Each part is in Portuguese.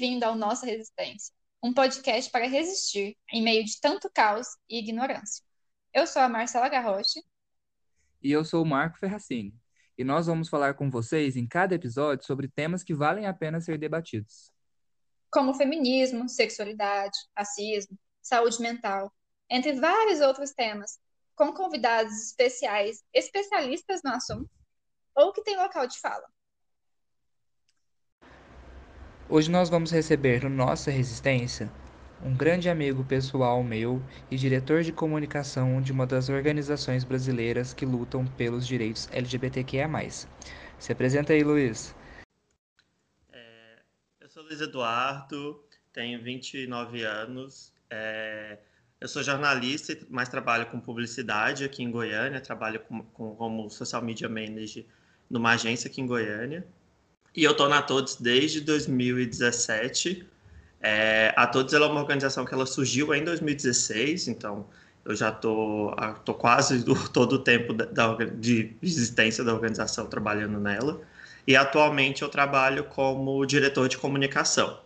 bem-vindo ao Nossa Resistência, um podcast para resistir em meio de tanto caos e ignorância. Eu sou a Marcela Garroche. E eu sou o Marco Ferracini. E nós vamos falar com vocês em cada episódio sobre temas que valem a pena ser debatidos. Como feminismo, sexualidade, racismo, saúde mental, entre vários outros temas, com convidados especiais, especialistas no assunto, ou que têm local de fala. Hoje nós vamos receber no Nossa Resistência um grande amigo pessoal meu e diretor de comunicação de uma das organizações brasileiras que lutam pelos direitos LGBTQIA+. Se apresenta aí, Luiz. É, eu sou Luiz Eduardo, tenho 29 anos, é, eu sou jornalista, mas trabalho com publicidade aqui em Goiânia, trabalho com, com, como social media manager numa agência aqui em Goiânia. E eu estou na Todos desde 2017. É, a Todos é uma organização que ela surgiu em 2016, então eu já tô, tô quase do, todo o tempo da, da, de existência da organização trabalhando nela. E atualmente eu trabalho como diretor de comunicação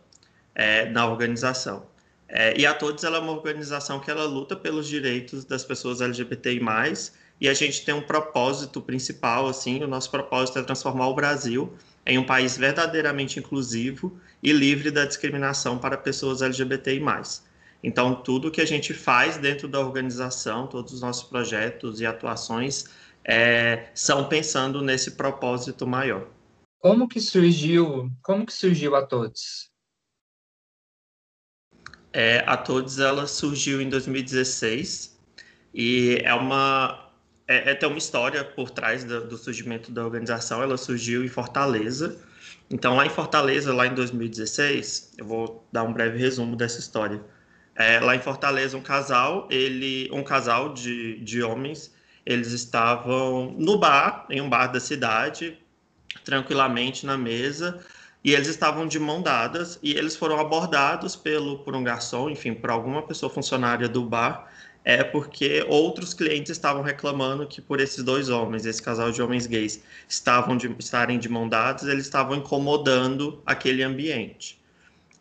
é, na organização. É, e a Todos ela é uma organização que ela luta pelos direitos das pessoas LGBTI+, e a gente tem um propósito principal, assim, o nosso propósito é transformar o Brasil em um país verdadeiramente inclusivo e livre da discriminação para pessoas LGBTI+. Então, tudo que a gente faz dentro da organização, todos os nossos projetos e atuações é, são pensando nesse propósito maior. Como que surgiu, como que surgiu a Todos? É, a Todos ela surgiu em 2016 e é uma é, é, tem uma história por trás do, do, surgimento da organização. Ela surgiu em Fortaleza. Então, lá em Fortaleza, lá em 2016, eu vou dar um breve resumo dessa história. É, lá em Fortaleza, um casal, ele, um casal de, de homens, eles estavam no bar, em um bar da cidade, tranquilamente na mesa, e eles estavam de mão dadas e eles foram abordados pelo por um garçom, enfim, por alguma pessoa funcionária do bar é porque outros clientes estavam reclamando que por esses dois homens, esse casal de homens gays, estavam de, estarem de mão dadas, eles estavam incomodando aquele ambiente.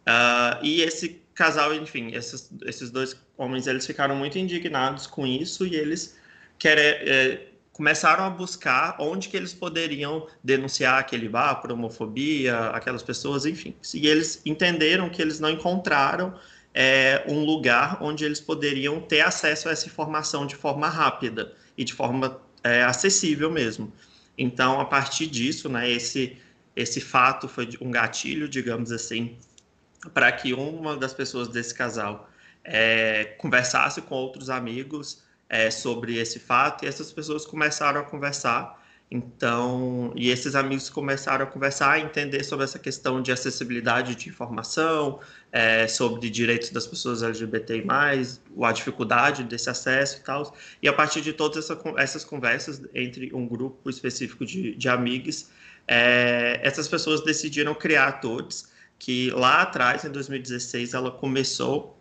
Uh, e esse casal, enfim, esses, esses dois homens, eles ficaram muito indignados com isso e eles é, começaram a buscar onde que eles poderiam denunciar aquele bar por homofobia, aquelas pessoas, enfim. E eles entenderam que eles não encontraram é, um lugar onde eles poderiam ter acesso a essa informação de forma rápida e de forma é, acessível mesmo. Então, a partir disso, né, esse, esse fato foi um gatilho, digamos assim, para que uma das pessoas desse casal é, conversasse com outros amigos é, sobre esse fato e essas pessoas começaram a conversar então, e esses amigos começaram a conversar, a entender sobre essa questão de acessibilidade de informação, é, sobre direitos das pessoas LGBTI+, a dificuldade desse acesso e tal. E a partir de todas essa, essas conversas entre um grupo específico de, de amigos, é, essas pessoas decidiram criar todos, que lá atrás, em 2016, ela começou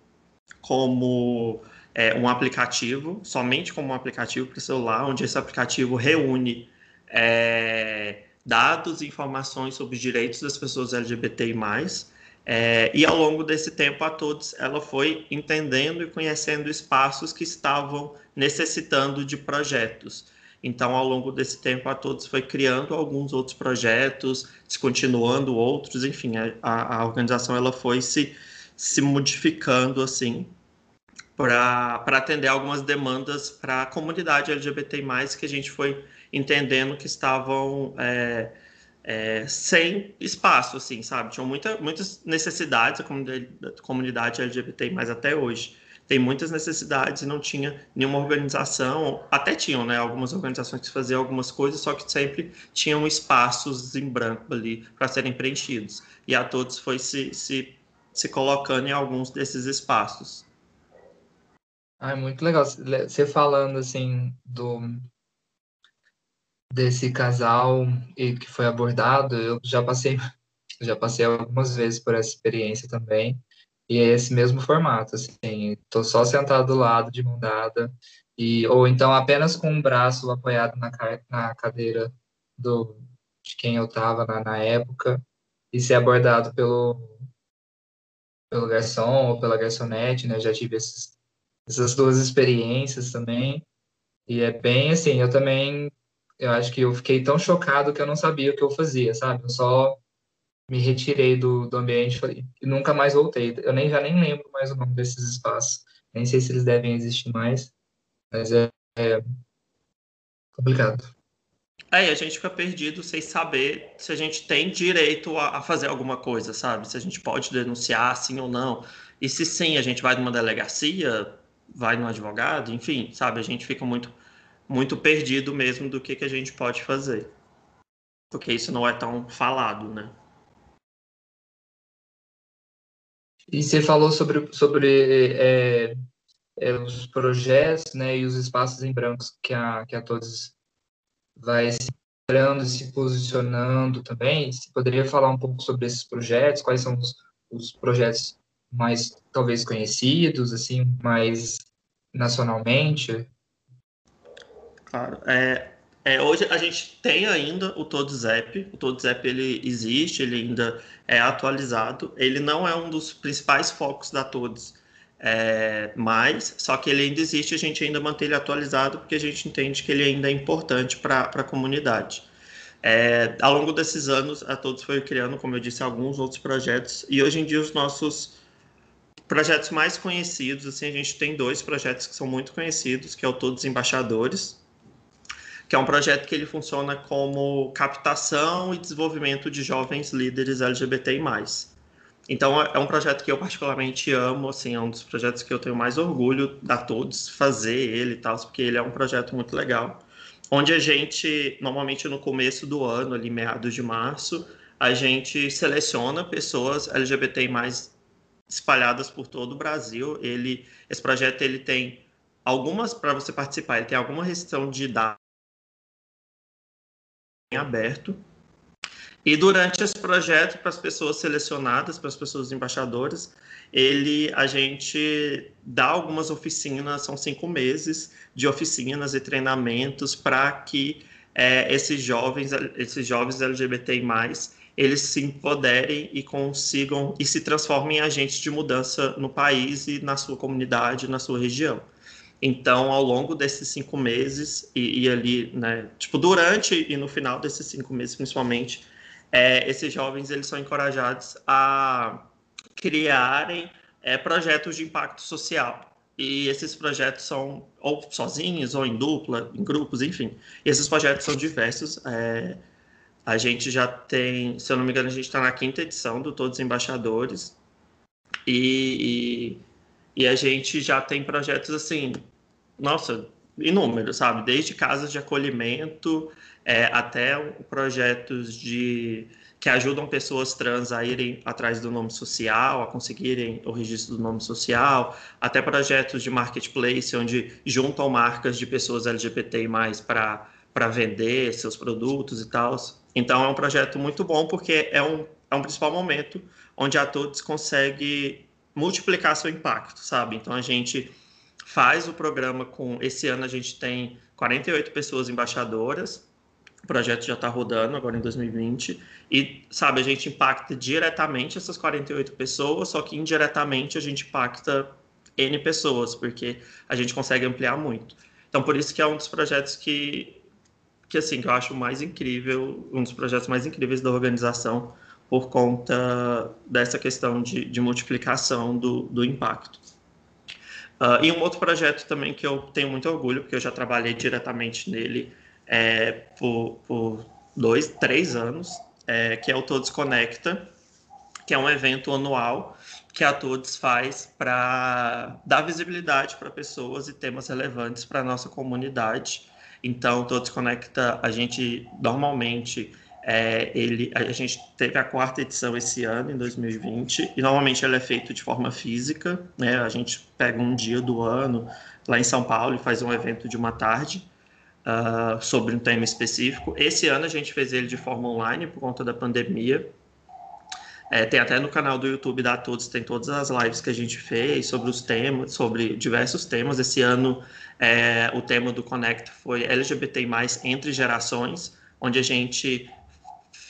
como é, um aplicativo, somente como um aplicativo para celular, onde esse aplicativo reúne é, dados e informações sobre os direitos das pessoas LGBTI+, é, e ao longo desse tempo a todos, ela foi entendendo e conhecendo espaços que estavam necessitando de projetos. Então, ao longo desse tempo, a todos foi criando alguns outros projetos, descontinuando outros, enfim, a, a organização ela foi se, se modificando assim para atender algumas demandas para a comunidade LGBTI+, que a gente foi entendendo que estavam é, é, sem espaço, assim, sabe? Tinham muita, muitas necessidades a comunidade, LGBTI+, mas até hoje tem muitas necessidades e não tinha nenhuma organização, até tinham, né, algumas organizações que faziam algumas coisas, só que sempre tinham espaços em branco ali para serem preenchidos. E a todos foi se, se, se colocando em alguns desses espaços. Ah, é muito legal. Você falando assim do desse casal e que foi abordado, eu já passei já passei algumas vezes por essa experiência também. E é esse mesmo formato, assim, tô só sentado do lado de mão dada e ou então apenas com um braço apoiado na, na cadeira do de quem eu estava na, na época e ser abordado pelo pelo garçom ou pela garçonete, né? Eu já tive esses, essas duas experiências também. E é bem assim, eu também, eu acho que eu fiquei tão chocado que eu não sabia o que eu fazia, sabe? Eu só me retirei do, do ambiente e nunca mais voltei. Eu nem já nem lembro mais o nome desses espaços. Nem sei se eles devem existir mais, mas é, é complicado. Aí a gente fica perdido sem saber se a gente tem direito a, a, fazer alguma coisa, sabe? Se a gente pode denunciar sim ou não. E se sim, a gente vai numa delegacia, vai no advogado, enfim, sabe? A gente fica muito, muito perdido mesmo do que, que a gente pode fazer. Porque isso não é tão falado, né? E você falou sobre, sobre é, é, os projetos né, e os espaços em brancos que a, que a Todos vai se e se posicionando também. Você poderia falar um pouco sobre esses projetos? Quais são os, os projetos mais, talvez, conhecidos, assim, mais nacionalmente? Claro. É, é, hoje a gente tem ainda o Todos App. O Todos App ele existe, ele ainda é atualizado. Ele não é um dos principais focos da Todos, é, mas só que ele ainda existe, a gente ainda mantém ele atualizado porque a gente entende que ele ainda é importante para a comunidade. É, ao longo desses anos, a Todos foi criando, como eu disse, alguns outros projetos e hoje em dia os nossos projetos mais conhecidos, assim, a gente tem dois projetos que são muito conhecidos, que é o Todos Embaixadores, que é um projeto que ele funciona como captação e desenvolvimento de jovens líderes LGBTI+. Então é um projeto que eu particularmente amo, assim, é um dos projetos que eu tenho mais orgulho da todos fazer ele e tal, porque ele é um projeto muito legal, onde a gente normalmente no começo do ano, ali meados de março, a gente seleciona pessoas LGBTI mais espalhadas por todo o Brasil. Ele, esse projeto ele tem algumas para você participar, ele tem alguma restrição de idade aberto e durante esse projeto, para as pessoas selecionadas, para as pessoas embaixadoras, ele, a gente dá algumas oficinas, são cinco meses de oficinas e treinamentos para que é, esses jovens, esses jovens LGBTI+, eles se empoderem e consigam e se transformem em agentes de mudança no país e na sua comunidade, na sua região. Então, ao longo desses cinco meses e, e ali, né, tipo, durante e no final desses cinco meses, principalmente, é, esses jovens eles são encorajados a criarem é, projetos de impacto social. E esses projetos são ou sozinhos, ou em dupla, em grupos, enfim. E esses projetos são diversos. É, a gente já tem, se eu não me engano, a gente está na quinta edição do Todos Embaixadores. E, e, e, a gente já tem projetos assim, nossa, inúmeros, sabe? Desde casas de acolhimento é, até projetos de que ajudam pessoas trans a irem atrás do nome social, a conseguirem o registro do nome social, até projetos de marketplace onde juntam marcas de pessoas LGBTI+ para para vender seus produtos e tal. Então é um projeto muito bom porque é um, é um principal momento onde a todos consegue multiplicar seu impacto, sabe? Então a gente faz o programa com esse ano a gente tem 48 pessoas embaixadoras o projeto já está rodando agora em 2020 e, sabe, a gente impacta diretamente essas 48 pessoas, só que indiretamente a gente impacta N pessoas, porque a gente consegue ampliar muito. Então, por isso que é um dos projetos que, que assim, que eu acho mais incrível, um dos projetos mais incríveis da organização, por conta dessa questão de, de multiplicação do, do impacto. Uh, e um outro projeto também que eu tenho muito orgulho, porque eu já trabalhei diretamente nele, é, por, por, dois, três anos, é, que é o Todos Conecta, que é um evento anual que a Todos faz para dar visibilidade para pessoas e temas relevantes para a nossa comunidade. Então, Todos Conecta, a gente normalmente é, ele, a gente teve a quarta edição esse ano, em 2020, e normalmente ele é feito de forma física, né? A gente pega um dia do ano lá em São Paulo e faz um evento de uma tarde uh, sobre um tema específico. Esse ano a gente fez ele de forma online por conta da pandemia. É, tem até no canal do YouTube da Todos, tem todas as lives que a gente fez sobre os temas, sobre diversos temas. Esse ano é, o tema do Connect foi LGBT entre gerações, onde a gente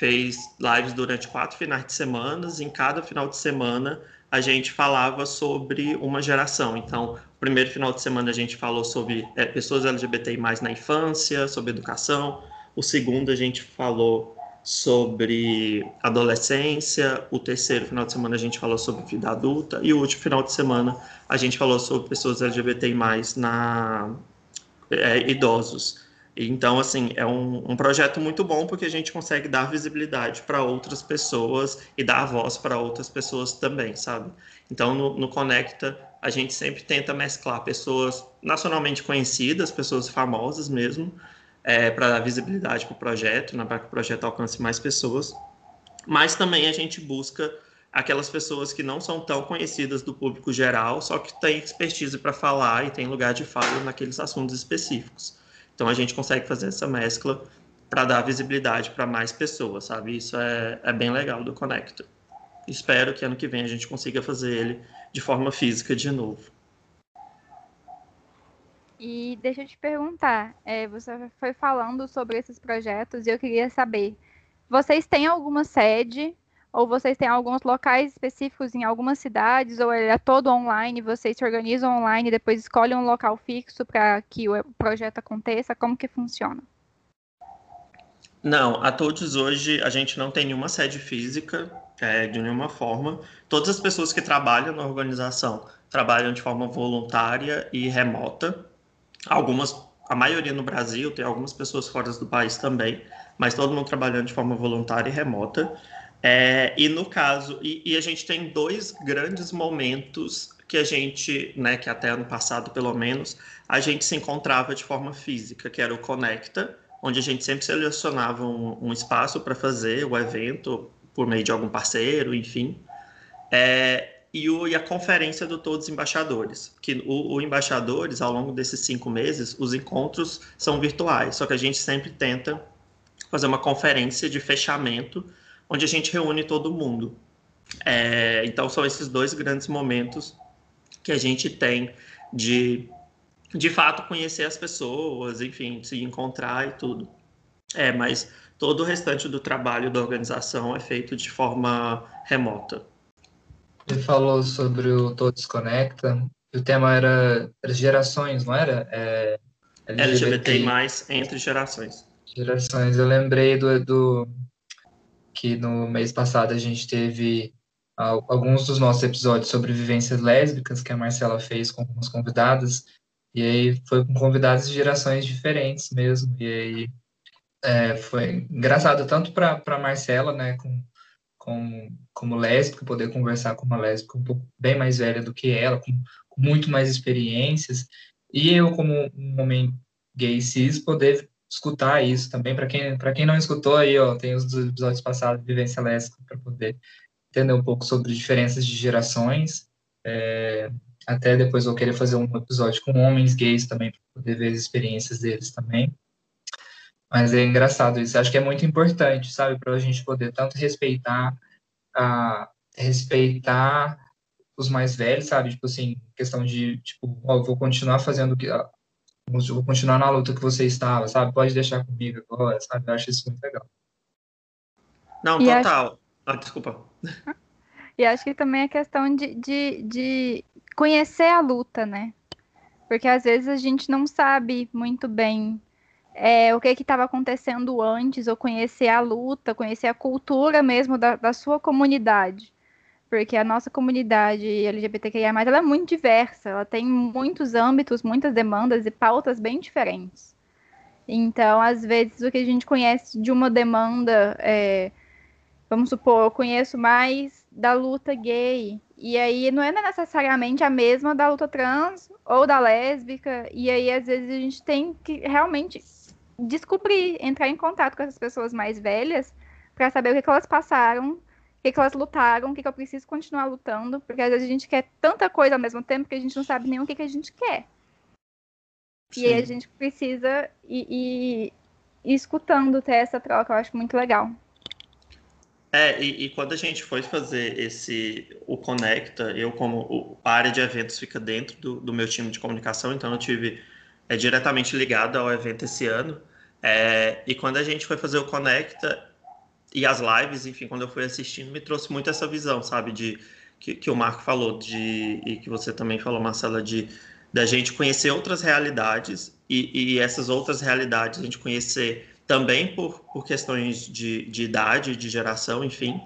fez lives durante quatro finais de semana. Em cada final de semana, a gente falava sobre uma geração. Então, primeiro final de semana a gente falou sobre é, pessoas LGBTI na infância, sobre educação. O segundo a gente falou sobre adolescência. O terceiro final de semana a gente falou sobre vida adulta. E o último final de semana a gente falou sobre pessoas LGBTI na é, idosos. Então, assim, é um, um, projeto muito bom porque a gente consegue dar visibilidade para outras pessoas e dar voz para outras pessoas também, sabe? Então, no, no Conecta, a gente sempre tenta mesclar pessoas nacionalmente conhecidas, pessoas famosas mesmo, é, para dar visibilidade para o projeto, né, para que o projeto alcance mais pessoas. Mas também a gente busca aquelas pessoas que não são tão conhecidas do público geral, só que têm expertise para falar e têm lugar de fala naqueles assuntos específicos. Então a gente consegue fazer essa mescla para dar visibilidade para mais pessoas, sabe? Isso é, é bem legal do Conecta. Espero que ano que vem a gente consiga fazer ele de forma física de novo. E deixa eu te perguntar, é, você foi falando sobre esses projetos e eu queria saber, vocês têm alguma sede ou vocês têm alguns locais específicos em algumas cidades, ou ele é todo online, vocês se organizam online e depois escolhem um local fixo para que o projeto aconteça? Como que funciona? Não, a todos hoje a gente não tem nenhuma sede física é, de nenhuma forma. Todas as pessoas que trabalham na organização trabalham de forma voluntária e remota. Algumas, a maioria no Brasil, tem algumas pessoas fora do país também, mas todo mundo trabalhando de forma voluntária e remota. É, e no caso, e, e, a gente tem dois grandes momentos que a gente, né, que até ano passado pelo menos, a gente se encontrava de forma física, que era o Conecta, onde a gente sempre selecionava um, um espaço para fazer o evento por meio de algum parceiro, enfim. É, e, o, e a conferência do Todos Embaixadores, que o, o Embaixadores, ao longo desses cinco meses, os encontros são virtuais, só que a gente sempre tenta fazer uma conferência de fechamento onde a gente reúne todo mundo. É, então, são esses dois grandes momentos que a gente tem de, de fato, conhecer as pessoas, enfim, se encontrar e tudo. É, mas todo o restante do trabalho da organização é feito de forma remota. Ele falou sobre o Todos Conecta, o tema era, era gerações, não era? É, LGBT, mais entre gerações. Gerações. Eu lembrei do, do que no mês passado a gente teve alguns dos nossos episódios sobre vivências lésbicas que a Marcela fez com algumas convidadas, e aí foi com convidadas de gerações diferentes mesmo, e aí é, foi engraçado tanto para a Marcela, né, com, com, como lésbica, poder conversar com uma lésbica um pouco bem mais velha do que ela, com, com muito mais experiências, e eu como um homem gay cis poder escutar isso também. Para quem, quem não escutou aí, ó, tem os episódios passados de Vivência Lésbica para poder entender um pouco sobre diferenças de gerações. É, até depois vou querer fazer um episódio com homens gays também, para poder ver as experiências deles também. Mas é engraçado isso. Acho que é muito importante, sabe, para a gente poder tanto respeitar a respeitar os mais velhos, sabe? Tipo assim, questão de, tipo, ó, vou continuar fazendo vou continuar na luta que você estava, sabe? Pode deixar comigo agora, sabe? Eu acho isso muito legal. Não, e total. Acho... Ah, desculpa. E acho que também é questão de, de, de conhecer a luta, né? Porque às vezes a gente não sabe muito bem é, o que estava acontecendo antes, ou conhecer a luta, conhecer a cultura mesmo da, da sua comunidade porque a nossa comunidade LGBTQIA+, ela é muito diversa, ela tem muitos âmbitos, muitas demandas e pautas bem diferentes. Então, às vezes, o que a gente conhece de uma demanda, é, vamos supor, eu conheço mais da luta gay, e aí não é necessariamente a mesma da luta trans ou da lésbica, e aí às vezes a gente tem que realmente descobrir, entrar em contato com essas pessoas mais velhas para saber o que, que elas passaram que, que elas lutaram, o que, que eu preciso continuar lutando, porque às vezes a gente quer tanta coisa ao mesmo tempo que a gente não sabe nem o que, que a gente quer. Sim. E a gente precisa ir, ir, ir, escutando ter essa troca, eu acho muito legal. É, e, e, quando a gente foi fazer esse, o Conecta, eu como o, a área de eventos fica dentro do, do meu time de comunicação, então eu tive é, diretamente ligado ao evento esse ano, é, e quando a gente foi fazer o Conecta, e as lives, enfim, quando eu fui assistindo, me trouxe muito essa visão, sabe, de que, que o Marco falou, de e que você também falou, Marcela, de da gente conhecer outras realidades e, e essas outras realidades a gente conhecer também por, por questões de, de idade, de geração, enfim.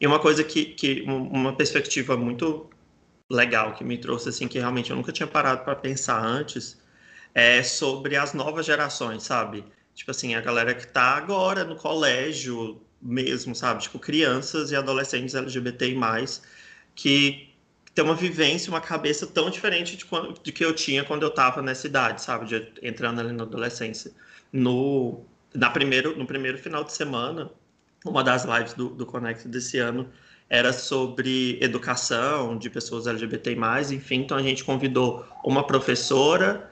E uma coisa que, que uma perspectiva muito legal que me trouxe assim que realmente eu nunca tinha parado para pensar antes é sobre as novas gerações, sabe? Tipo assim, a galera que está agora no colégio mesmo, sabe? Tipo, crianças e adolescentes LGBTI+, que tem uma vivência, uma cabeça tão diferente de, quando, de que eu tinha quando eu estava nessa idade, sabe? De, entrando ali na adolescência. No, na primeiro, no primeiro final de semana, uma das lives do, do Connect desse ano era sobre educação de pessoas LGBTI+, enfim, então a gente convidou uma professora,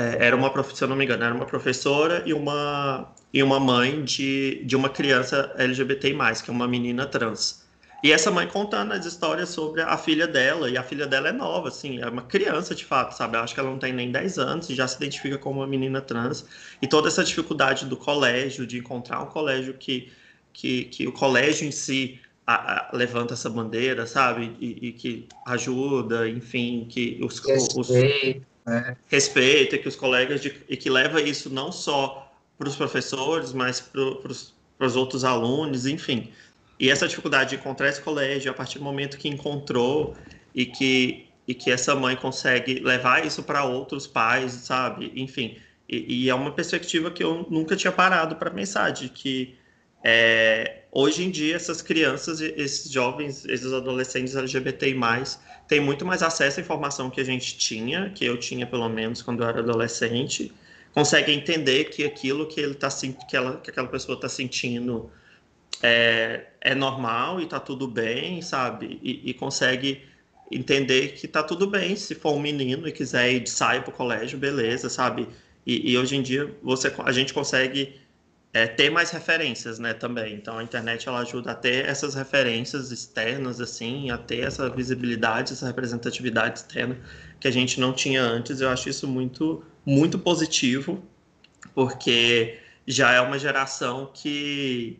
é, era uma, se eu não me engano, era uma professora e uma, e uma mãe de, de uma criança LGBTI+, que é uma menina trans. E essa mãe contando as histórias sobre a filha dela, e a filha dela é nova, assim, é uma criança de fato, sabe? Eu acho que ela não tem nem 10 anos e já se identifica como uma menina trans. E toda essa dificuldade do colégio, de encontrar um colégio que, que, que o colégio em si a, a, levanta essa bandeira, sabe? E, e, que ajuda, enfim, que os, Respeito, os né? respeita, que os colegas de, e que leva isso não só para os professores, mas para os outros alunos, enfim. E essa dificuldade de encontrar esse colégio, a partir do momento que encontrou e que, e que essa mãe consegue levar isso para outros pais, sabe? Enfim, e, e, é uma perspectiva que eu nunca tinha parado para pensar, de que é, hoje em dia essas crianças, esses jovens, esses adolescentes LGBTI+, têm muito mais acesso à informação que a gente tinha, que eu tinha pelo menos quando eu era adolescente, conseguem entender que aquilo que ele tá que, ela, que aquela pessoa está sentindo é, é normal e tá tudo bem, sabe? E, e, consegue entender que tá tudo bem se for um menino e quiser ir sair pro colégio, beleza, sabe? E, e hoje em dia você, a gente consegue é, ter mais referências, né, também. Então a internet ela ajuda a ter essas referências externas, assim, a ter essa visibilidade, essa representatividade externa que a gente não tinha antes. Eu acho isso muito, muito positivo, porque já é uma geração que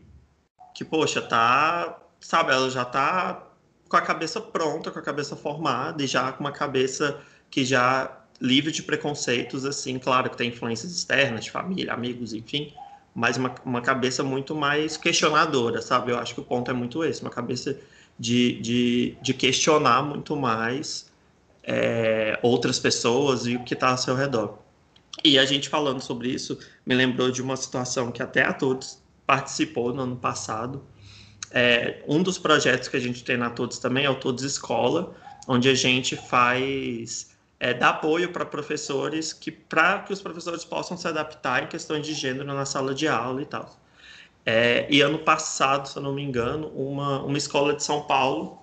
que, poxa, tá, sabe, ela já tá com a cabeça pronta, com a cabeça formada e já com uma cabeça que já livre de preconceitos, assim, claro que tem influências externas, de família, amigos, enfim, mas uma, uma cabeça muito mais questionadora, sabe? Eu acho que o ponto é muito esse, uma cabeça de, de, de questionar muito mais é, outras pessoas e o que está ao seu redor. E a gente falando sobre isso me lembrou de uma situação que até a todos participou no ano passado. É, um dos projetos que a gente tem na Todos também é o Todos Escola, onde a gente faz é, dá apoio para professores que para que os professores possam se adaptar em questões de gênero na sala de aula e tal. É, e ano passado, se eu não me engano, uma, uma escola de São Paulo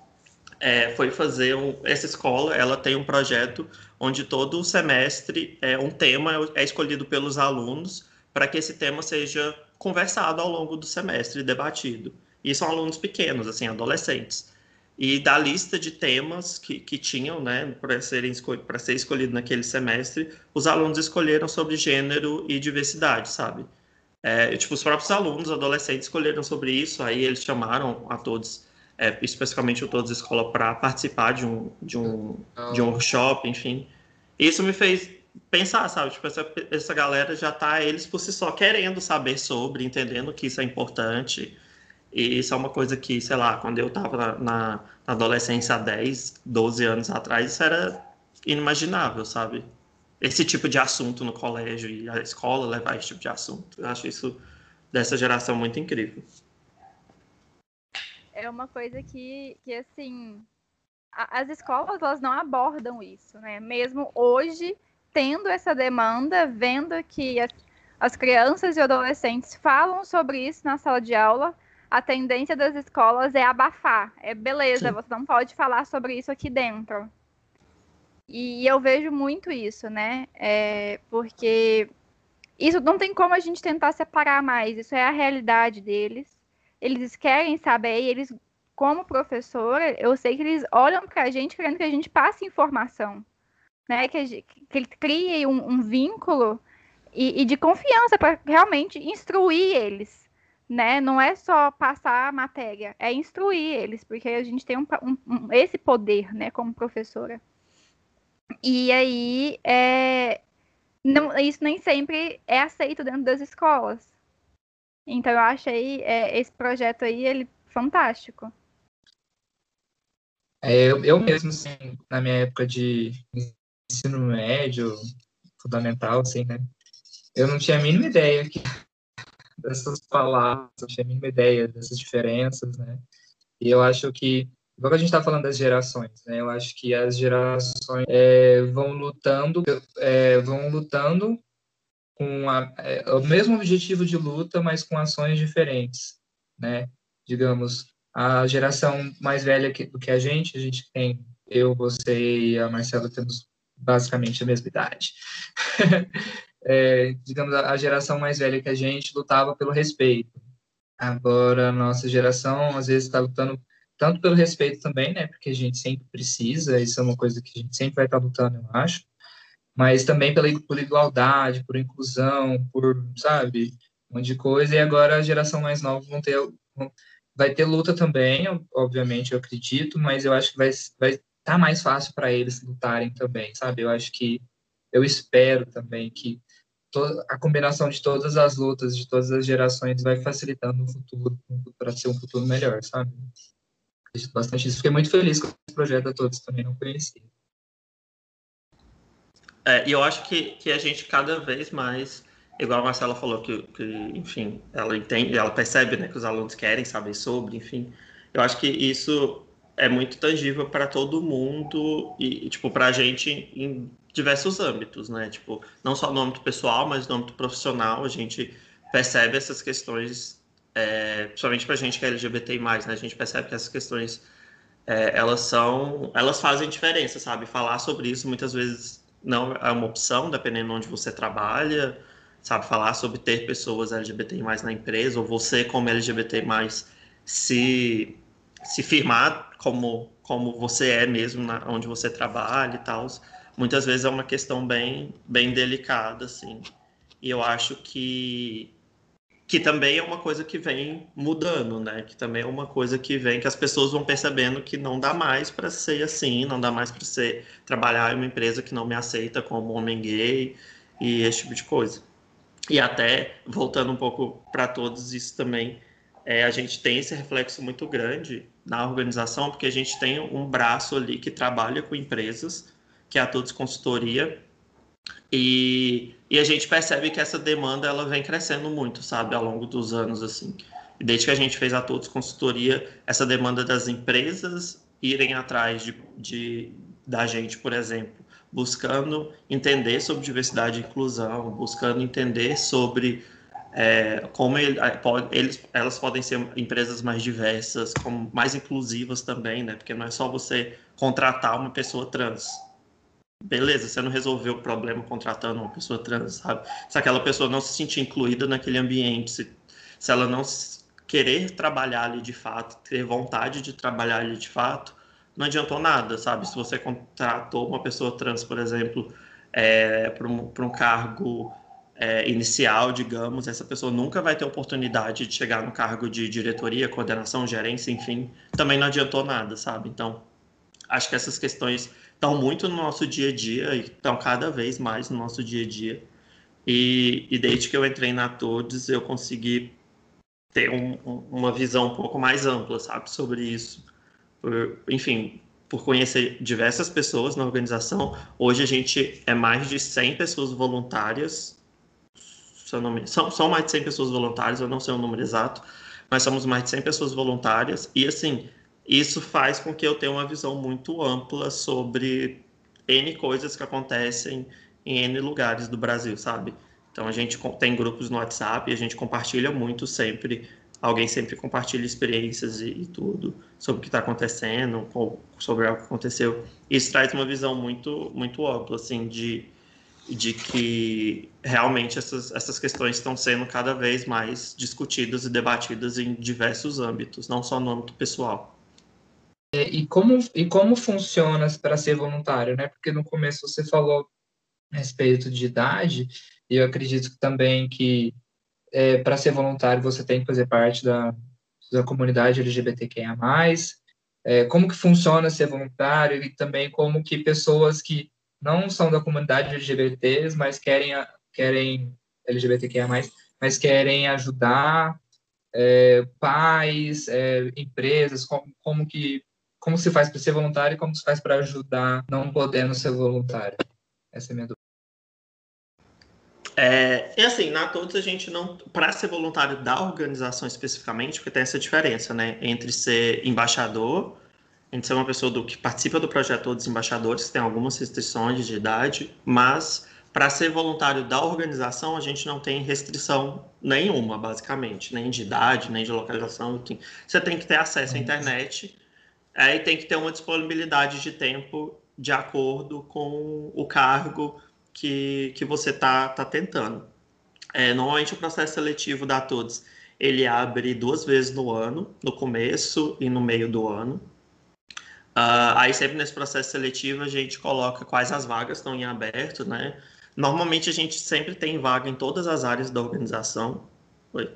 é, foi fazer um, essa escola. Ela tem um projeto onde todo semestre é, um tema é escolhido pelos alunos para que esse tema seja conversado ao longo do semestre, debatido. E são alunos pequenos, assim, adolescentes. E da lista de temas que, que tinham, né, para serem para ser escolhido naquele semestre, os alunos escolheram sobre gênero e diversidade, sabe? É, tipo, os próprios alunos, adolescentes, escolheram sobre isso, aí eles chamaram a todos, é, especificamente o Todos Escola, para participar de um, de, um, de um workshop, enfim. Isso me fez pensar, sabe? Tipo, essa, essa galera já tá, eles por si só, querendo saber sobre, entendendo que isso é importante. E isso é uma coisa que, sei lá, quando eu tava na, na, adolescência há 10, 12 anos atrás, isso era inimaginável, sabe? Esse tipo de assunto no colégio e a escola levar esse tipo de assunto. Eu acho isso dessa geração muito incrível. É uma coisa que, que assim, as escolas elas não abordam isso, né? Mesmo hoje, tendo essa demanda, vendo que as, as crianças e adolescentes falam sobre isso na sala de aula, a tendência das escolas é abafar. É beleza, Sim. você não pode falar sobre isso aqui dentro. E eu vejo muito isso, né? É, porque isso não tem como a gente tentar separar mais. Isso é a realidade deles. Eles querem saber, e eles, como professor, eu sei que eles olham para a gente querendo que a gente passe informação né? Que, que ele crie um, um vínculo e, e, de confiança para realmente instruir eles, né? Não é só passar a matéria, é instruir eles, porque a gente tem um, um, um, esse poder, né, como professora. E aí, é, não, isso nem sempre é aceito dentro das escolas. Então, eu achei é, esse projeto aí, ele fantástico. É, eu, eu mesmo, assim, na minha época de ensino médio, fundamental, assim, né? Eu não tinha a mínima ideia que, dessas palavras, não tinha a mínima ideia dessas diferenças, né? E eu acho que, igual a gente está falando das gerações, né? Eu acho que as gerações é, vão lutando, é, vão lutando com a, é, o mesmo objetivo de luta, mas com ações diferentes, né? Digamos, a geração mais velha que, do que a gente, a gente tem, eu, você e a Marcela temos basicamente a mesma idade. é, digamos, a geração mais velha que a gente lutava pelo respeito. Agora, a nossa geração, às vezes, está lutando tanto pelo respeito também, né? Porque a gente sempre precisa, isso é uma coisa que a gente sempre vai estar tá lutando, eu acho. Mas também pela, igualdade, por inclusão, por, sabe, um monte de coisa. E agora a geração mais nova vão ter, vai ter luta também, obviamente, eu acredito, mas eu acho que vai, vai tá mais fácil para eles lutarem também, sabe? Eu acho que eu espero também que a combinação de todas as lutas de todas as gerações vai facilitando o futuro para ser um futuro melhor, sabe? Acredito bastante isso. Fiquei muito feliz com esse projeto a todos também não conhecia. É, e eu acho que, que a gente cada vez mais, igual a Marcela falou, que, que enfim, ela entende, ela percebe né, que os alunos querem saber sobre, enfim. Eu acho que isso é muito tangível para todo mundo e, tipo, para a gente em diversos âmbitos, né? Tipo, não só no âmbito pessoal, mas no âmbito profissional, a gente percebe essas questões, é, principalmente para a gente que é LGBT+, né? A gente percebe que essas questões, é, elas são, elas fazem diferença, sabe? Falar sobre isso muitas vezes não é uma opção, dependendo de onde você trabalha, sabe? Falar sobre ter pessoas LGBT+, na empresa, ou você como LGBT+, se se firmar como, como você é mesmo, na, onde você trabalha e tal, muitas vezes é uma questão bem, bem delicada, assim. E eu acho que, que também é uma coisa que vem mudando, né? Que também é uma coisa que vem que as pessoas vão percebendo que não dá mais para ser assim, não dá mais para ser trabalhar em uma empresa que não me aceita como homem gay e esse tipo de coisa. E até voltando um pouco para todos isso também é, a gente tem esse reflexo muito grande na organização, porque a gente tem um braço ali que trabalha com empresas, que é a Todos Consultoria, e, e a gente percebe que essa demanda ela vem crescendo muito, sabe, ao longo dos anos, assim. Desde que a gente fez a Todos Consultoria, essa demanda das empresas irem atrás de, de, da gente, por exemplo, buscando entender sobre diversidade e inclusão, buscando entender sobre é, como ele, eles, elas podem ser empresas mais diversas, como, mais inclusivas também, né? Porque não é só você contratar uma pessoa trans. Beleza, você não resolveu o problema contratando uma pessoa trans, sabe? Se aquela pessoa não se sentir incluída naquele ambiente, se, se ela não querer trabalhar ali de fato, ter vontade de trabalhar ali de fato, não adiantou nada, sabe? Se você contratou uma pessoa trans, por exemplo, é, para um, um cargo é, inicial, digamos, essa pessoa nunca vai ter oportunidade de chegar no cargo de diretoria, coordenação, gerência, enfim, também não adiantou nada, sabe? Então, acho que essas questões estão muito no nosso dia a dia e estão cada vez mais no nosso dia a dia. E, e desde que eu entrei na Todes, eu consegui ter um, uma visão um pouco mais ampla, sabe, sobre isso. Por, enfim, por conhecer diversas pessoas na organização. Hoje a gente é mais de 100 pessoas voluntárias são, são mais de 100 pessoas voluntárias, eu não sei o número exato, mas somos mais de 100 pessoas voluntárias, e assim, isso faz com que eu tenha uma visão muito ampla sobre N coisas que acontecem em N lugares do Brasil, sabe? Então a gente tem grupos no WhatsApp a gente compartilha muito sempre, alguém sempre compartilha experiências e, e tudo sobre o que está acontecendo, ou sobre o que aconteceu. Isso traz uma visão muito, muito ampla, assim, de de que realmente essas, essas questões estão sendo cada vez mais discutidas e debatidas em diversos âmbitos, não só no âmbito pessoal. É, e como, e como funciona para ser voluntário, né? Porque no começo você falou a respeito de idade, e eu acredito também que é, para ser voluntário você tem que fazer parte da, da comunidade LGBTQIA+, é, como que funciona ser voluntário e também como que pessoas que não são da comunidade LGBTs, mas querem, querem LGBTQIA+, mas querem ajudar é, pais, é, empresas, como, como que como se faz para ser voluntário e como se faz para ajudar não podendo ser voluntário. Essa é a minha dúvida. É, assim, na todos a gente não. Para ser voluntário da organização especificamente, porque tem essa diferença, né? Entre ser embaixador, entre ser uma pessoa do, que participa do projeto Todos Embaixadores, tem algumas restrições de idade, mas para ser voluntário da organização, a gente não tem restrição nenhuma, basicamente, nem de idade, nem de localização. Você tem que ter acesso à internet é, e tem que ter uma disponibilidade de tempo de acordo com o cargo que, que você está tá tentando. É, normalmente o processo seletivo da Todos ele abre duas vezes no ano, no começo e no meio do ano. Uh, aí sempre nesse processo seletivo a gente coloca quais as vagas estão em aberto, né? Normalmente a gente sempre tem vaga em todas as áreas da organização. Oi.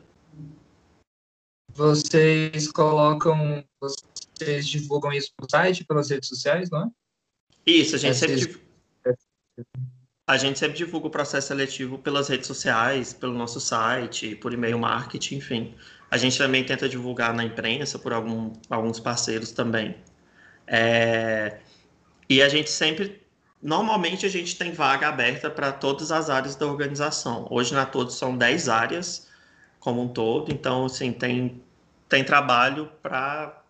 Vocês colocam, vocês divulgam isso no site, pelas redes sociais, não é? Isso, a gente sempre a gente sempre divulga o processo seletivo pelas redes sociais, pelo nosso site, por e-mail marketing, enfim. A gente também tenta divulgar na imprensa por algum, alguns parceiros também. É... E a gente sempre, normalmente a gente tem vaga aberta para todas as áreas da organização. Hoje na Todos são 10 áreas como um todo, então assim, tem, tem trabalho para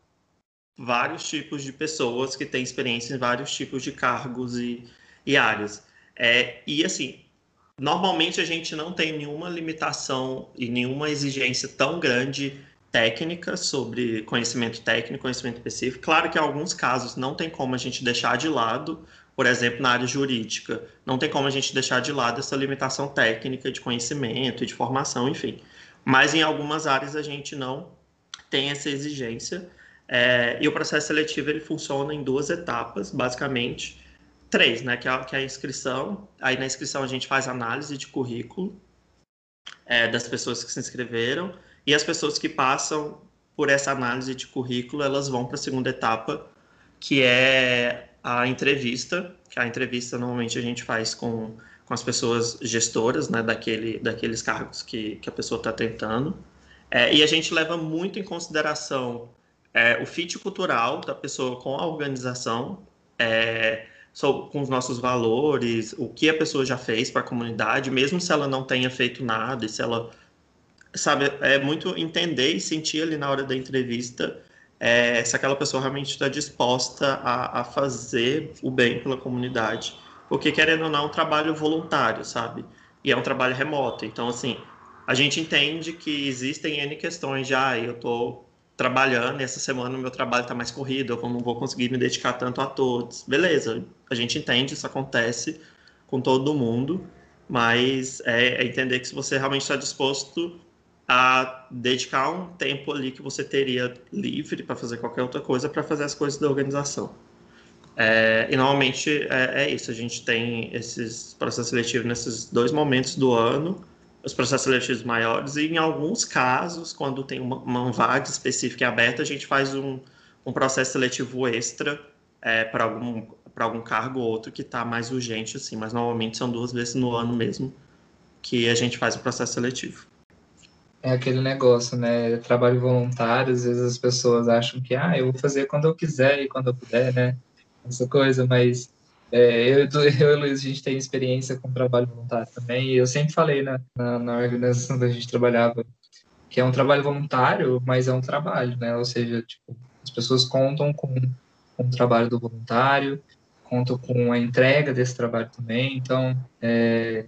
vários tipos de pessoas que têm experiência em vários tipos de cargos e, e áreas. É, e assim, normalmente a gente não tem nenhuma limitação e nenhuma exigência tão grande técnica sobre conhecimento técnico, conhecimento específico. Claro que em alguns casos não tem como a gente deixar de lado, por exemplo, na área jurídica, não tem como a gente deixar de lado essa limitação técnica de conhecimento, de formação, enfim. Mas em algumas áreas a gente não tem essa exigência. É, e o processo seletivo ele funciona em duas etapas, basicamente três, né? Que é, a, que é a inscrição. Aí na inscrição a gente faz análise de currículo é, das pessoas que se inscreveram e as pessoas que passam por essa análise de currículo, elas vão para a segunda etapa, que é a entrevista. Que a entrevista normalmente a gente faz com, com as pessoas gestoras, né? Daquele, daqueles cargos que, que a pessoa está tentando. É, e a gente leva muito em consideração é, o fit cultural da pessoa com a organização, é, com os nossos valores, o que a pessoa já fez para a comunidade, mesmo se ela não tenha feito nada, e se ela sabe, é muito entender e sentir ali na hora da entrevista é, se aquela pessoa realmente está disposta a, a, fazer o bem pela comunidade, porque querendo ou não é um trabalho voluntário, sabe? E é um trabalho remoto, então assim a gente entende que existem n questões já, ah, eu estou trabalhando e essa semana o meu trabalho está mais corrido, eu não vou conseguir me dedicar tanto a todos. Beleza, a gente entende, isso acontece com todo mundo, mas é, é entender que se você realmente está disposto a dedicar um tempo ali que você teria livre para fazer qualquer outra coisa, para fazer as coisas da organização. É, e normalmente é, é, isso, a gente tem esses processos seletivos nesses dois momentos do ano, os processos seletivos maiores, e em alguns casos, quando tem uma, uma vaga específica aberta, a gente faz um, um processo seletivo extra é, para algum, algum cargo ou outro que está mais urgente, assim, mas normalmente são duas vezes no ano mesmo que a gente faz o processo seletivo. É aquele negócio, né? Trabalho voluntário, às vezes as pessoas acham que, ah, eu vou fazer quando eu quiser e quando eu puder, né? Essa coisa, mas é, eu, eu e o Luiz, a gente tem experiência com trabalho voluntário também, e eu sempre falei na, na, na organização que a gente trabalhava que é um trabalho voluntário, mas é um trabalho, né? Ou seja, tipo, as pessoas contam com, com o trabalho do voluntário, contam com a entrega desse trabalho também, então é,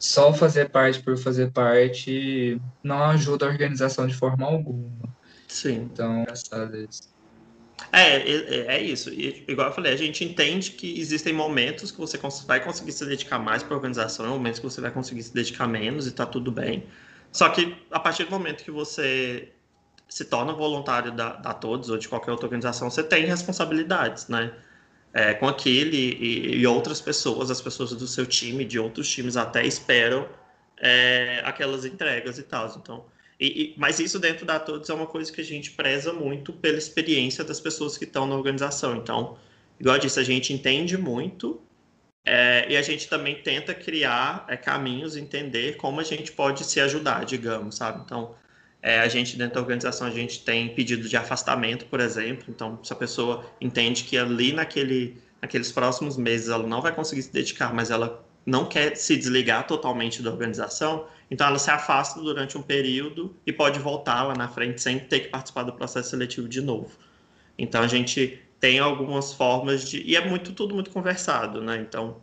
só fazer parte por fazer parte não ajuda a organização de forma alguma. Sim. Então, é engraçado isso. É, é, é, isso. E, igual eu falei, a gente entende que existem momentos que você vai conseguir se dedicar mais para a organização, momentos que você vai conseguir se dedicar menos e tá tudo bem. Só que a partir do momento que você se torna voluntário da, da Todos ou de qualquer outra organização, você tem responsabilidades, né? É, com aquele e, e, outras pessoas, as pessoas do seu time, de outros times até esperam é, aquelas entregas e tal. Então, e, e, mas isso dentro da Todos é uma coisa que a gente preza muito pela experiência das pessoas que estão na organização. Então, igual eu disse, a gente entende muito é, e a gente também tenta criar é, caminhos, entender como a gente pode se ajudar, digamos, sabe? Então, é, a gente dentro da organização a gente tem pedido de afastamento, por exemplo. Então, se a pessoa entende que ali naquele, naqueles próximos meses ela não vai conseguir se dedicar, mas ela não quer se desligar totalmente da organização, então ela se afasta durante um período e pode voltar lá na frente sem ter que participar do processo seletivo de novo. Então a gente tem algumas formas de. E é muito tudo muito conversado, né? Então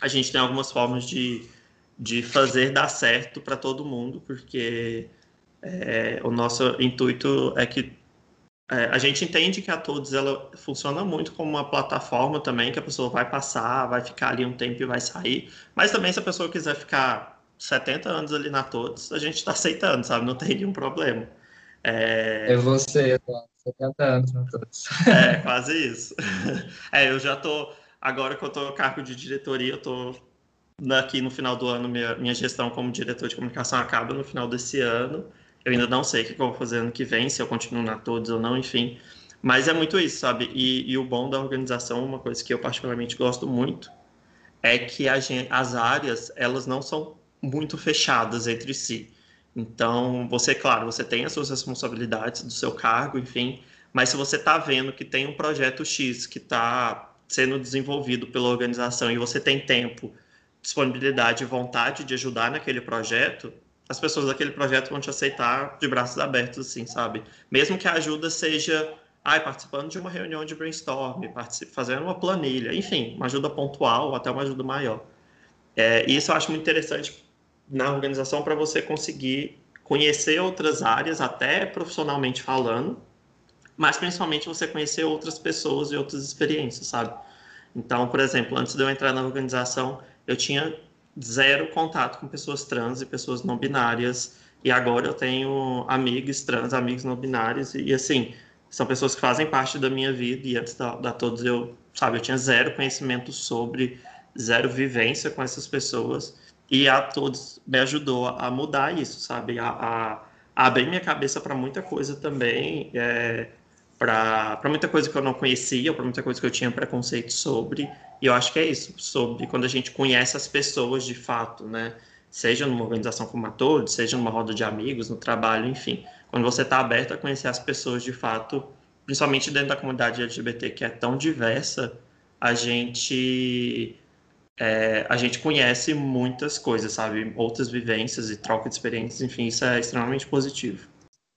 a gente tem algumas formas de, de fazer dar certo para todo mundo, porque é, o nosso intuito é que é, a gente entende que a Todos ela funciona muito como uma plataforma também, que a pessoa vai passar, vai ficar ali um tempo e vai sair. Mas também se a pessoa quiser ficar 70 anos ali na Todos, a gente está aceitando, sabe? Não tem nenhum problema. É, é você, 70 anos na Todos. É, quase isso. É, eu já tô, agora que eu tô no cargo de diretoria, eu tô aqui no final do ano, minha, minha gestão como diretor de comunicação acaba no final desse ano. Eu ainda não sei o que eu vou fazer ano que vem, se eu continuo na todos ou não, enfim. Mas é muito isso, sabe? E, e o bom da organização, uma coisa que eu particularmente gosto muito, é que gente, as áreas, elas não são muito fechadas entre si. Então, você, claro, você tem as suas responsabilidades do seu cargo, enfim, mas se você está vendo que tem um projeto X que está sendo desenvolvido pela organização e você tem tempo, disponibilidade e vontade de ajudar naquele projeto, as pessoas daquele projeto vão te aceitar de braços abertos, assim, sabe? Mesmo que a ajuda seja, ai, participando de uma reunião de brainstorm, fazendo uma planilha, enfim, uma ajuda pontual, até uma ajuda maior. É, e isso eu acho muito interessante na organização para você conseguir conhecer outras áreas, até profissionalmente falando, mas principalmente você conhecer outras pessoas e outras experiências, sabe? Então, por exemplo, antes de eu entrar na organização, eu tinha zero contato com pessoas trans e pessoas não binárias. E agora eu tenho amigos trans, amigos não binários, e, e assim, são pessoas que fazem parte da minha vida. E antes da, da todos eu, sabe, eu tinha zero conhecimento sobre, zero vivência com essas pessoas. E a todos me ajudou a mudar isso, sabe? A, a, a abrir minha cabeça para muita coisa também, é, para muita coisa que eu não conhecia, para muita coisa que eu tinha preconceito sobre. E eu acho que é isso, sobre quando a gente conhece as pessoas de fato, né? Seja numa organização como a Todos, seja numa roda de amigos, no trabalho, enfim. Quando você está aberto a conhecer as pessoas de fato, principalmente dentro da comunidade LGBT que é tão diversa, a gente é, a gente conhece muitas coisas, sabe? Outras vivências e troca de experiências, enfim, isso é extremamente positivo.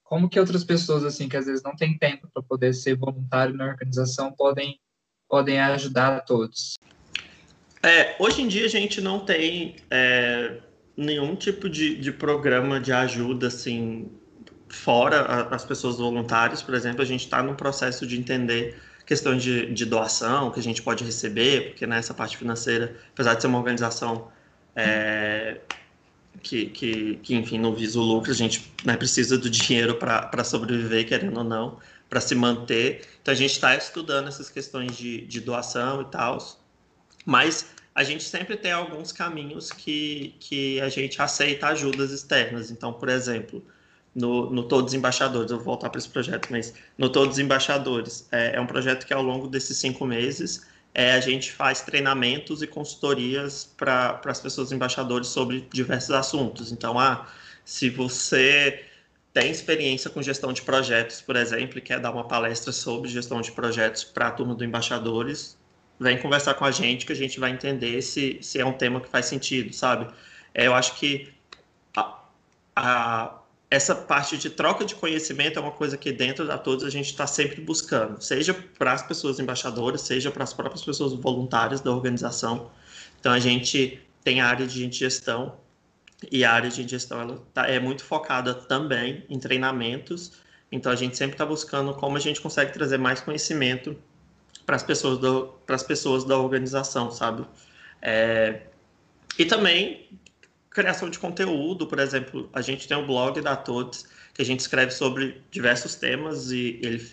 Como que outras pessoas, assim, que às vezes não têm tempo para poder ser voluntário na organização, podem podem ajudar a todos? É, hoje em dia a gente não tem é, nenhum tipo de, de programa de ajuda assim fora a, as pessoas voluntárias, por exemplo, a gente está no processo de entender questões de, de, doação que a gente pode receber, porque nessa parte financeira, apesar de ser uma organização é, que, que, que, enfim, não visa o lucro, a gente né, precisa do dinheiro para sobreviver, querendo ou não para se manter. Então a gente está estudando essas questões de, de doação e tal, mas a gente sempre tem alguns caminhos que, que a gente aceita ajudas externas. Então, por exemplo, no, no Todos Embaixadores, eu vou voltar para esse projeto, mas no Todos Embaixadores é, é um projeto que ao longo desses cinco meses é, a gente faz treinamentos e consultorias para as pessoas embaixadores sobre diversos assuntos. Então, ah, se você tem experiência com gestão de projetos, por exemplo, e quer dar uma palestra sobre gestão de projetos para a turma do Embaixadores, vem conversar com a gente que a gente vai entender se, se é um tema que faz sentido, sabe? É, eu acho que a, a, essa parte de troca de conhecimento é uma coisa que dentro da todos a gente está sempre buscando, seja para as pessoas embaixadoras, seja para as próprias pessoas voluntárias da organização. Então a gente tem a área de gestão e a área de gestão ela tá, é muito focada também em treinamentos. Então a gente sempre está buscando como a gente consegue trazer mais conhecimento para as pessoas do, para as pessoas da organização, sabe? É, e também criação de conteúdo, por exemplo, a gente tem um blog da Todes que a gente escreve sobre diversos temas e ele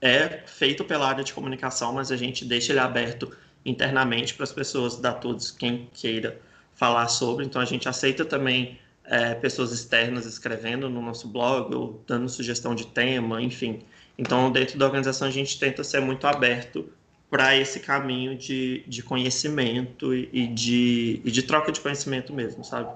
é feito pela área de comunicação, mas a gente deixa ele aberto internamente para as pessoas da Todes, quem queira falar sobre. Então a gente aceita também é, pessoas externas escrevendo no nosso blog ou dando sugestão de tema, enfim. Então, dentro da organização, a gente tenta ser muito aberto para esse caminho de, de conhecimento e de, e de troca de conhecimento mesmo, sabe?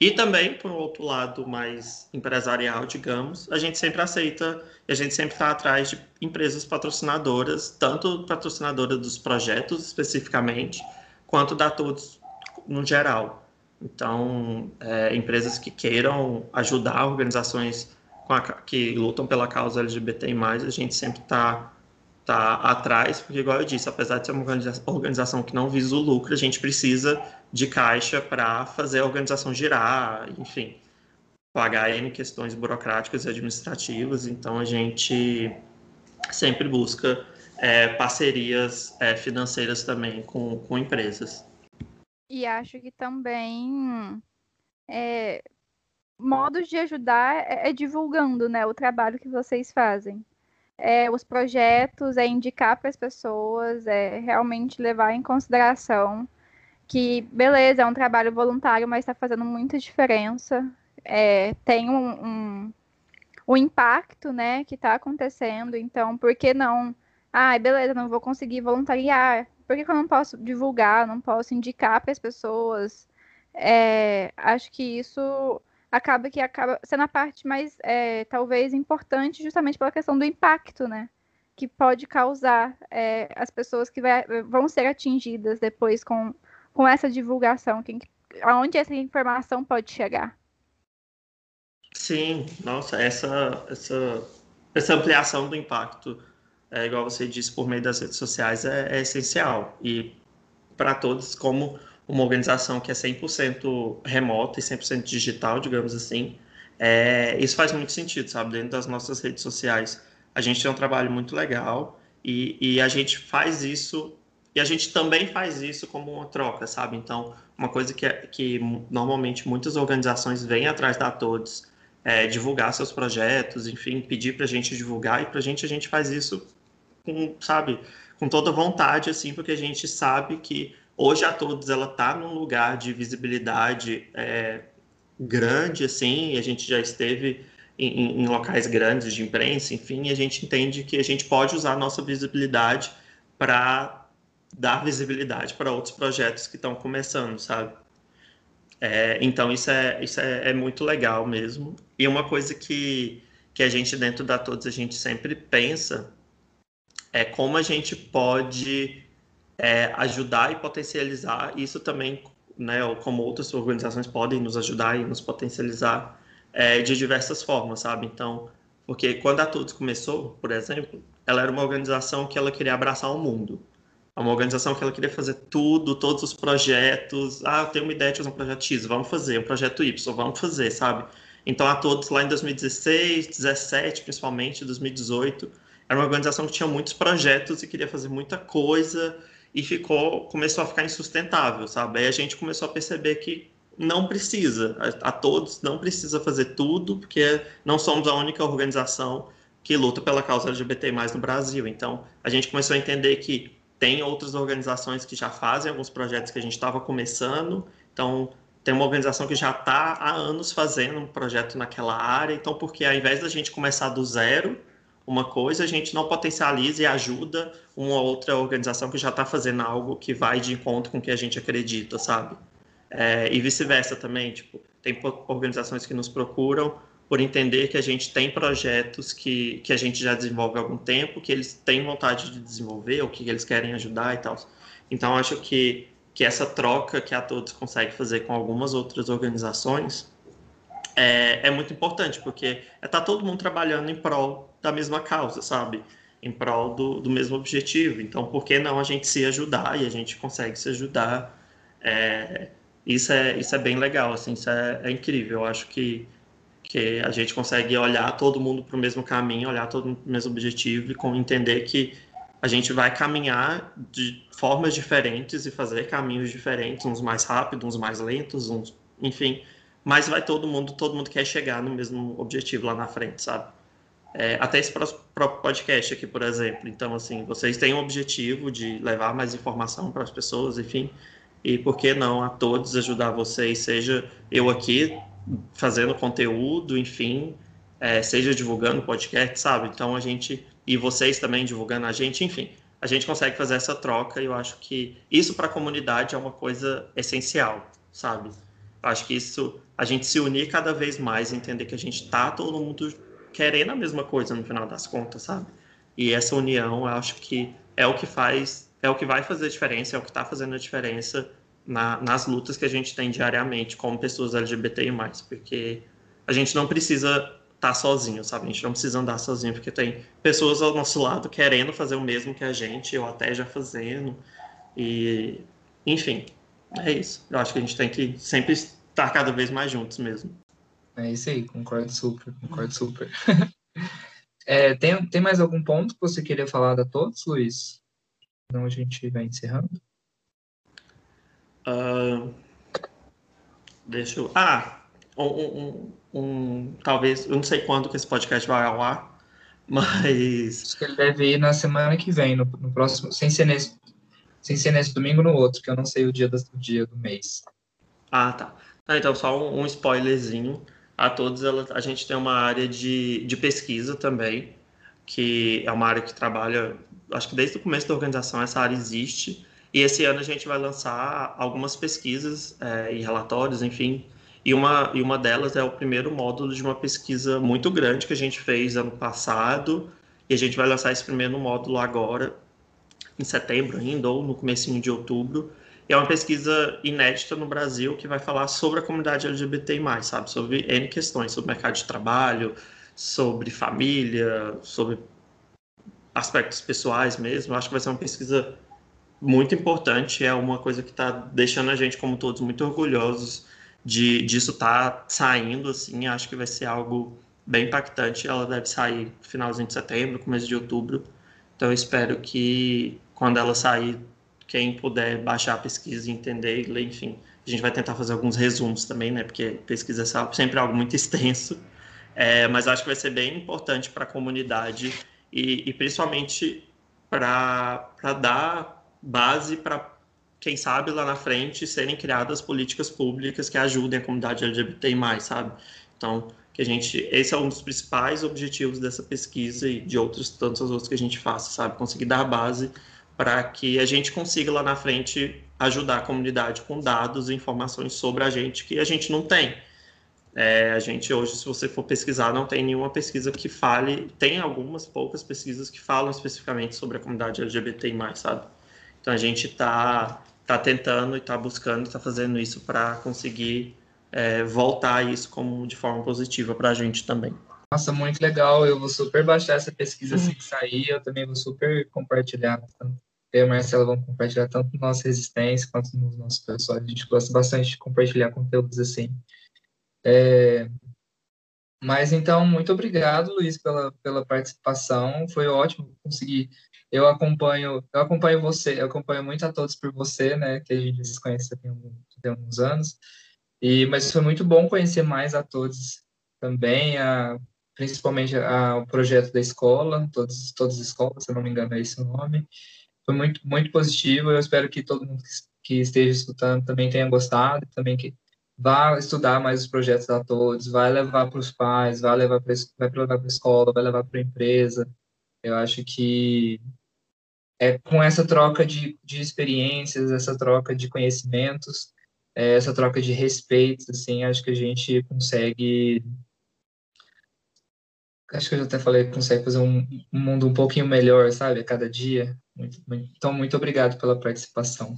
E também, por outro lado mais empresarial, digamos, a gente sempre aceita, a gente sempre está atrás de empresas patrocinadoras, tanto patrocinadoras dos projetos especificamente, quanto da todos no geral. Então, é, empresas que queiram ajudar organizações a, que lutam pela causa LGBT+, a gente sempre está tá atrás, porque, igual eu disse, apesar de ser uma organização que não visa o lucro, a gente precisa de caixa para fazer a organização girar, enfim, pagar em questões burocráticas e administrativas. Então, a gente sempre busca é, parcerias é, financeiras também com, com empresas. E acho que também é, modos de ajudar é, é, divulgando né, o trabalho que vocês fazem. É, os projetos, é indicar para as pessoas, é realmente levar em consideração que, beleza, é um trabalho voluntário, mas está fazendo muita diferença. É, tem um, um, um, impacto né, que está acontecendo, então por que não? Ah, beleza, não vou conseguir voluntariar. Por que, que eu não posso divulgar, não posso indicar para as pessoas? É, acho que isso acaba que acaba sendo a parte mais, é, talvez, importante justamente pela questão do impacto, né? Que pode causar é, as pessoas que vai, vão ser atingidas depois com, com essa divulgação, quem, aonde essa informação pode chegar. Sim, nossa, essa, essa, essa ampliação do impacto, é, igual você disse, por meio das redes sociais, é, é essencial. E para todos, como uma organização que é 100% remota e 100% digital, digamos assim, é, isso faz muito sentido, sabe? Dentro das nossas redes sociais, a gente tem um trabalho muito legal e, e a gente faz isso e a gente também faz isso como uma troca, sabe? Então, uma coisa que, é, que normalmente muitas organizações vêm atrás da todos é divulgar seus projetos, enfim, pedir para a gente divulgar e para a gente a gente faz isso com, sabe, com toda vontade, assim, porque a gente sabe que Hoje a todos ela está num lugar de visibilidade é, grande, assim, a gente já esteve em, em, locais grandes de imprensa, enfim, a gente entende que a gente pode usar a nossa visibilidade para dar visibilidade para outros projetos que estão começando, sabe? É, então isso, é, isso é, é, muito legal mesmo. E uma coisa que, que a gente dentro da Todos a gente sempre pensa é como a gente pode é, ajudar e potencializar isso também, né, como outras organizações podem nos ajudar e nos potencializar é, de diversas formas, sabe? Então, porque quando a Todos começou, por exemplo, ela era uma organização que ela queria abraçar o mundo. É uma organização que ela queria fazer tudo, todos os projetos. Ah, eu tenho uma ideia de fazer um projeto X, vamos fazer. Um projeto Y, vamos fazer, sabe? Então, a Todos lá em 2016, 2017, principalmente, 2018, era uma organização que tinha muitos projetos e queria fazer muita coisa e ficou começou a ficar insustentável, sabe? Aí a gente começou a perceber que não precisa, a, a, todos não precisa fazer tudo, porque não somos a única organização que luta pela causa LGBT+ no Brasil. Então, a gente começou a entender que tem outras organizações que já fazem alguns projetos que a gente estava começando. Então, tem uma organização que já está há anos fazendo um projeto naquela área. Então, porque ao invés da gente começar do zero, uma coisa, a gente não potencializa e ajuda uma outra organização que já está fazendo algo que vai de encontro com o que a gente acredita, sabe? É, e vice-versa também, tipo, tem organizações que nos procuram por entender que a gente tem projetos que, que a gente já desenvolve há algum tempo, que eles têm vontade de desenvolver, ou que eles querem ajudar e tal. Então, acho que, que essa troca que a Todos consegue fazer com algumas outras organizações é, é muito importante, porque está todo mundo trabalhando em prol da mesma causa, sabe? Em prol do, do mesmo objetivo. Então, por que não a gente se ajudar e a gente consegue se ajudar? É, isso, é, isso é bem legal, assim, isso é, é incrível. Eu acho que, que a gente consegue olhar todo mundo para o mesmo caminho, olhar todo mundo para o mesmo objetivo e com, entender que a gente vai caminhar de formas diferentes e fazer caminhos diferentes, uns mais rápidos, uns mais lentos, uns, enfim, mas vai todo mundo, todo mundo quer chegar no mesmo objetivo lá na frente, sabe? É, até esse próprio podcast aqui, por exemplo. Então, assim, vocês têm o objetivo de levar mais informação para as pessoas, enfim. E por que não a todos ajudar vocês, seja eu aqui fazendo conteúdo, enfim, é, seja divulgando podcast, sabe? Então a gente e vocês também divulgando a gente, enfim, a gente consegue fazer essa troca e eu acho que isso para a comunidade é uma coisa essencial, sabe? Acho que isso, a gente se unir cada vez mais, entender que a gente tá todo mundo querendo a mesma coisa no final das contas, sabe? E essa união, eu acho que é o que faz, é o que vai fazer a diferença, é o que está fazendo a diferença na, nas lutas que a gente tem diariamente como pessoas LGBTI+, porque a gente não precisa estar tá sozinho, sabe? A gente não precisa andar sozinho, porque tem pessoas ao nosso lado querendo fazer o mesmo que a gente, ou até já fazendo, e enfim, é isso. Eu acho que a gente tem que sempre estar cada vez mais juntos mesmo. É isso aí, concordo super, concordo super. é, tem, tem mais algum ponto que você queria falar a todos, Luiz? Não, a gente vai encerrando. Uh, deixa eu. Ah, um, um, um, talvez. Eu não sei quando que esse podcast vai ao ar, mas. Acho que ele deve ir na semana que vem, no, no próximo. Sem ser, nesse, sem ser nesse domingo no outro, que eu não sei o dia do, o dia do mês. Ah, tá. Ah, então, só um, um spoilerzinho a todos. Ela, a gente tem uma área de, de pesquisa também, que é uma área que trabalha. Acho que desde o começo da organização essa área existe e esse ano a gente vai lançar algumas pesquisas é, e relatórios, enfim. E uma, e uma delas é o primeiro módulo de uma pesquisa muito grande que a gente fez ano passado. E a gente vai lançar esse primeiro módulo agora, em setembro ainda, ou no começo de outubro. É uma pesquisa inédita no Brasil que vai falar sobre a comunidade LGBTI+, sabe? Sobre N questões, sobre mercado de trabalho, sobre família, sobre aspectos pessoais mesmo. Acho que vai ser uma pesquisa muito importante, é uma coisa que está deixando a gente, como todos, muito orgulhosos de disso estar tá saindo, assim, acho que vai ser algo bem impactante, ela deve sair finalzinho de setembro, começo de outubro, então espero que quando ela sair, quem puder baixar a pesquisa e entender e ler, enfim, a gente vai tentar fazer alguns resumos também, né, porque pesquisa é sempre algo muito extenso, é, mas acho que vai ser bem importante para a comunidade e, e principalmente para dar base para, quem sabe, lá na frente serem criadas políticas públicas que ajudem a comunidade LGBTI+, sabe? Então, que a gente, esse é um dos principais objetivos dessa pesquisa e de outros tantos outros que a gente faça, sabe? Conseguir dar base para que a gente consiga lá na frente ajudar a comunidade com dados e informações sobre a gente que a gente não tem. É, a gente hoje, se você for pesquisar, não tem nenhuma pesquisa que fale, tem algumas poucas pesquisas que falam especificamente sobre a comunidade LGBTI+, sabe? Então a gente está tá tentando e está buscando, está fazendo isso para conseguir é, voltar isso como de forma positiva para a gente também. Nossa, muito legal. Eu vou super baixar essa pesquisa assim que sair. Eu também vou super compartilhar. Eu e a Marcela vamos compartilhar tanto no nossa resistência quanto nos nossos pessoal. A gente gosta bastante de compartilhar conteúdos assim. É... Mas então, muito obrigado, Luiz, pela, pela participação. Foi ótimo conseguir eu acompanho, eu acompanho você, eu acompanho muito a todos por você, né, que a gente se conhece tem, tem alguns anos. E mas foi muito bom conhecer mais a todos também, a, principalmente a, o projeto da escola, todos todas as escolas, se não me engano é esse o nome. Foi muito muito positivo. Eu espero que todo mundo que, esteja escutando também tenha gostado, também que vá estudar mais os projetos da todos, vai levar para os pais, vai levar para vai levar para a escola, vai levar para a empresa. Eu acho que é com essa troca de, de experiências, essa troca de conhecimentos, é, essa troca de respeitos, assim, acho que a gente consegue acho que eu já até falei, consegue fazer um, um mundo um pouquinho melhor, sabe, a cada dia. Muito, muito, então, muito obrigado pela participação.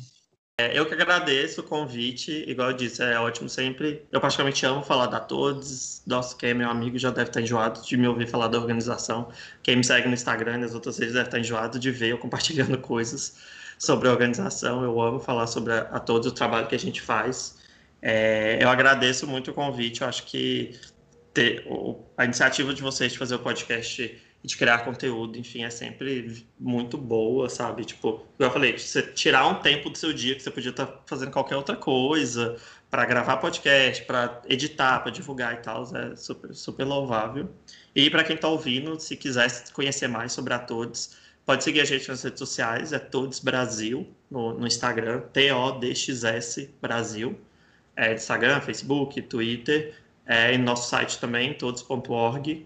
É, eu que agradeço o convite, igual eu disse, é ótimo sempre. Eu praticamente amo falar da todos. Nosso, quem é meu amigo já deve estar enjoado de me ouvir falar da organização. Quem me segue no Instagram e nas outras redes deve estar enjoado de ver eu compartilhando coisas sobre a organização. Eu amo falar sobre a, a todos o trabalho que a gente faz. É, eu agradeço muito o convite. Eu acho que ter, a iniciativa de vocês de fazer o podcast de criar conteúdo, enfim, é sempre muito boa, sabe? Tipo, eu falei, você tirar um tempo do seu dia que você podia estar tá fazendo qualquer outra coisa, para gravar podcast, para editar, para divulgar e tal, é super, super louvável. E para quem está ouvindo, se quiser conhecer mais sobre a Todos, pode seguir a gente nas redes sociais, é Todos Brasil, no, no Instagram, T-O-D-X-S Brasil, é Instagram, Facebook, Twitter. É, em nosso site também, todos.org,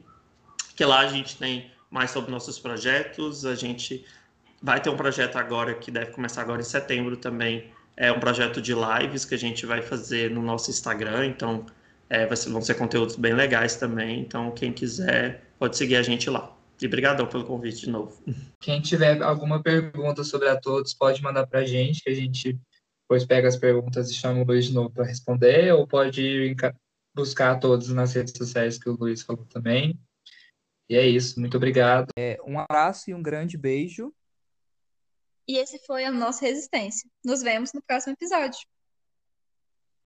que lá a gente tem mais sobre nossos projetos. A gente vai ter um projeto agora que deve começar agora em setembro também. É um projeto de lives que a gente vai fazer no nosso Instagram. Então, é, vão ser conteúdos bem legais também. Então, quem quiser pode seguir a gente lá. E obrigadão pelo convite de novo. Quem tiver alguma pergunta sobre a todos, pode mandar para a gente, que a gente depois pega as perguntas e chama o Luiz de novo para responder, ou pode buscar todos nas redes sociais que o Luiz falou também. E é isso, muito obrigado. É, um abraço e um grande beijo. E esse foi a nossa resistência. Nos vemos no próximo episódio.